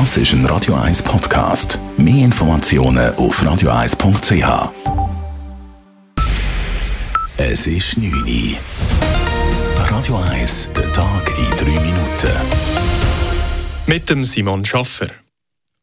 Das ist ein Radio 1 Podcast. Mehr Informationen auf radio1.ch. Es ist 9 Uhr. Radio 1, der Tag in 3 Minuten. Mit dem Simon Schaffer.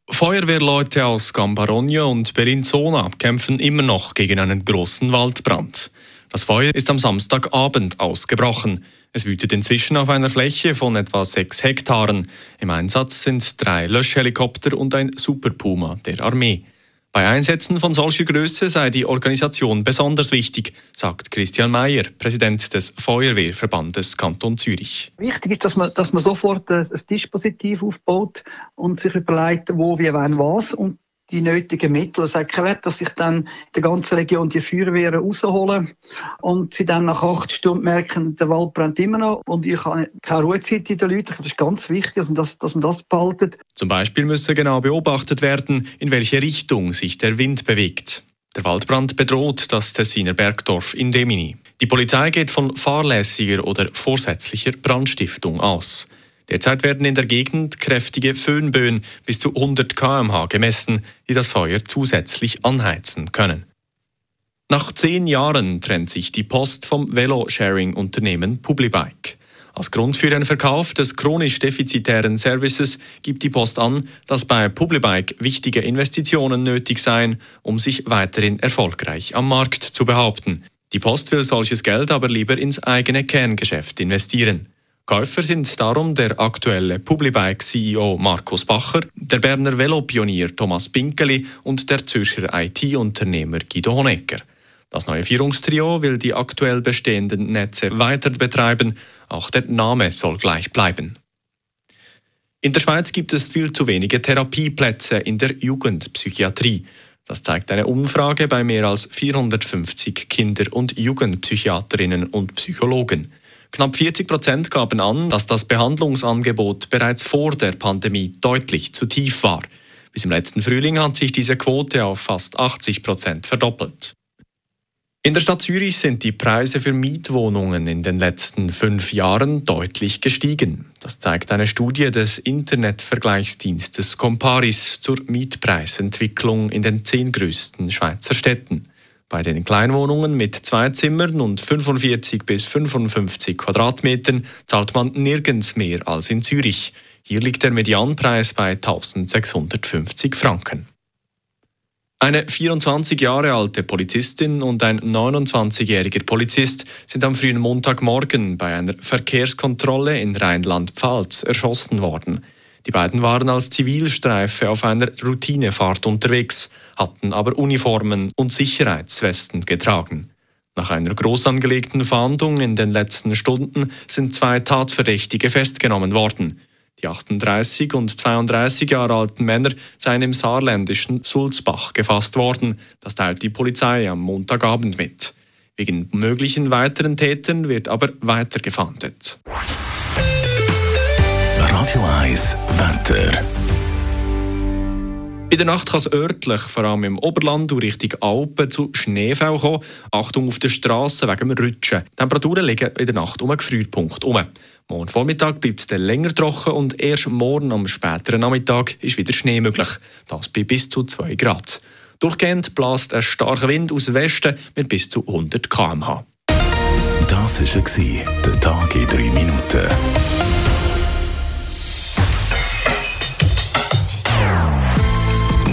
Feuerwehrleute aus Gambarogno und Bellinzona kämpfen immer noch gegen einen großen Waldbrand. Das Feuer ist am Samstagabend ausgebrochen. Es wütet inzwischen auf einer Fläche von etwa sechs Hektaren. Im Einsatz sind drei Löschhelikopter und ein Super Puma der Armee. Bei Einsätzen von solcher Größe sei die Organisation besonders wichtig, sagt Christian Mayer, Präsident des Feuerwehrverbandes Kanton Zürich. Wichtig ist, dass man, dass man sofort ein Dispositiv aufbaut und sich überlegt, wo, wie, wann, was und die nötigen Mittel. Es Wert, dass sich dann in der ganzen Region die Feuerwehren rausholen und sie dann nach acht Stunden merken, der Wald brennt immer noch und ich habe keine Ruhezeit in den Leuten. Das ist ganz wichtig, dass man das, dass man das behaltet. Zum Beispiel müsse genau beobachtet werden, in welche Richtung sich der Wind bewegt. Der Waldbrand bedroht das Tessiner Bergdorf in Demini. Die Polizei geht von fahrlässiger oder vorsätzlicher Brandstiftung aus. Derzeit werden in der Gegend kräftige Föhnböen bis zu 100 km/h gemessen, die das Feuer zusätzlich anheizen können. Nach zehn Jahren trennt sich die Post vom Velo-Sharing-Unternehmen Publibike. Als Grund für den Verkauf des chronisch defizitären Services gibt die Post an, dass bei Publibike wichtige Investitionen nötig seien, um sich weiterhin erfolgreich am Markt zu behaupten. Die Post will solches Geld aber lieber ins eigene Kerngeschäft investieren. Käufer sind darum der aktuelle Publibike-CEO Markus Bacher, der Berner Velopionier Thomas Pinkeli und der Zürcher IT-Unternehmer Guido Honecker. Das neue Führungstrio will die aktuell bestehenden Netze weiter betreiben, auch der Name soll gleich bleiben. In der Schweiz gibt es viel zu wenige Therapieplätze in der Jugendpsychiatrie. Das zeigt eine Umfrage bei mehr als 450 Kinder- und Jugendpsychiaterinnen und Psychologen. Knapp 40 Prozent gaben an, dass das Behandlungsangebot bereits vor der Pandemie deutlich zu tief war. Bis im letzten Frühling hat sich diese Quote auf fast 80 Prozent verdoppelt. In der Stadt Zürich sind die Preise für Mietwohnungen in den letzten fünf Jahren deutlich gestiegen. Das zeigt eine Studie des Internetvergleichsdienstes Comparis zur Mietpreisentwicklung in den zehn größten Schweizer Städten. Bei den Kleinwohnungen mit zwei Zimmern und 45 bis 55 Quadratmetern zahlt man nirgends mehr als in Zürich. Hier liegt der Medianpreis bei 1650 Franken. Eine 24 Jahre alte Polizistin und ein 29-jähriger Polizist sind am frühen Montagmorgen bei einer Verkehrskontrolle in Rheinland-Pfalz erschossen worden. Die beiden waren als Zivilstreife auf einer Routinefahrt unterwegs hatten aber Uniformen und Sicherheitswesten getragen. Nach einer groß angelegten Fahndung in den letzten Stunden sind zwei Tatverdächtige festgenommen worden. Die 38 und 32 Jahre alten Männer seien im saarländischen Sulzbach gefasst worden. Das teilt die Polizei am Montagabend mit. Wegen möglichen weiteren Tätern wird aber weiter gefahndet. Radio 1 Wetter. In der Nacht kann es örtlich, vor allem im Oberland und Richtung Alpen, zu Schneefall kommen. Achtung auf der Straße wegen dem Rutschen. Die Temperaturen liegen in der Nacht um einen Gefrierpunkt herum. Morgen Vormittag bleibt es dann länger trocken und erst morgen am späteren Nachmittag ist wieder Schnee möglich. Das bei bis zu 2 Grad. Durchgehend bläst ein starker Wind aus Westen mit bis zu 100 km/h. Das war der Tag in 3 Minuten.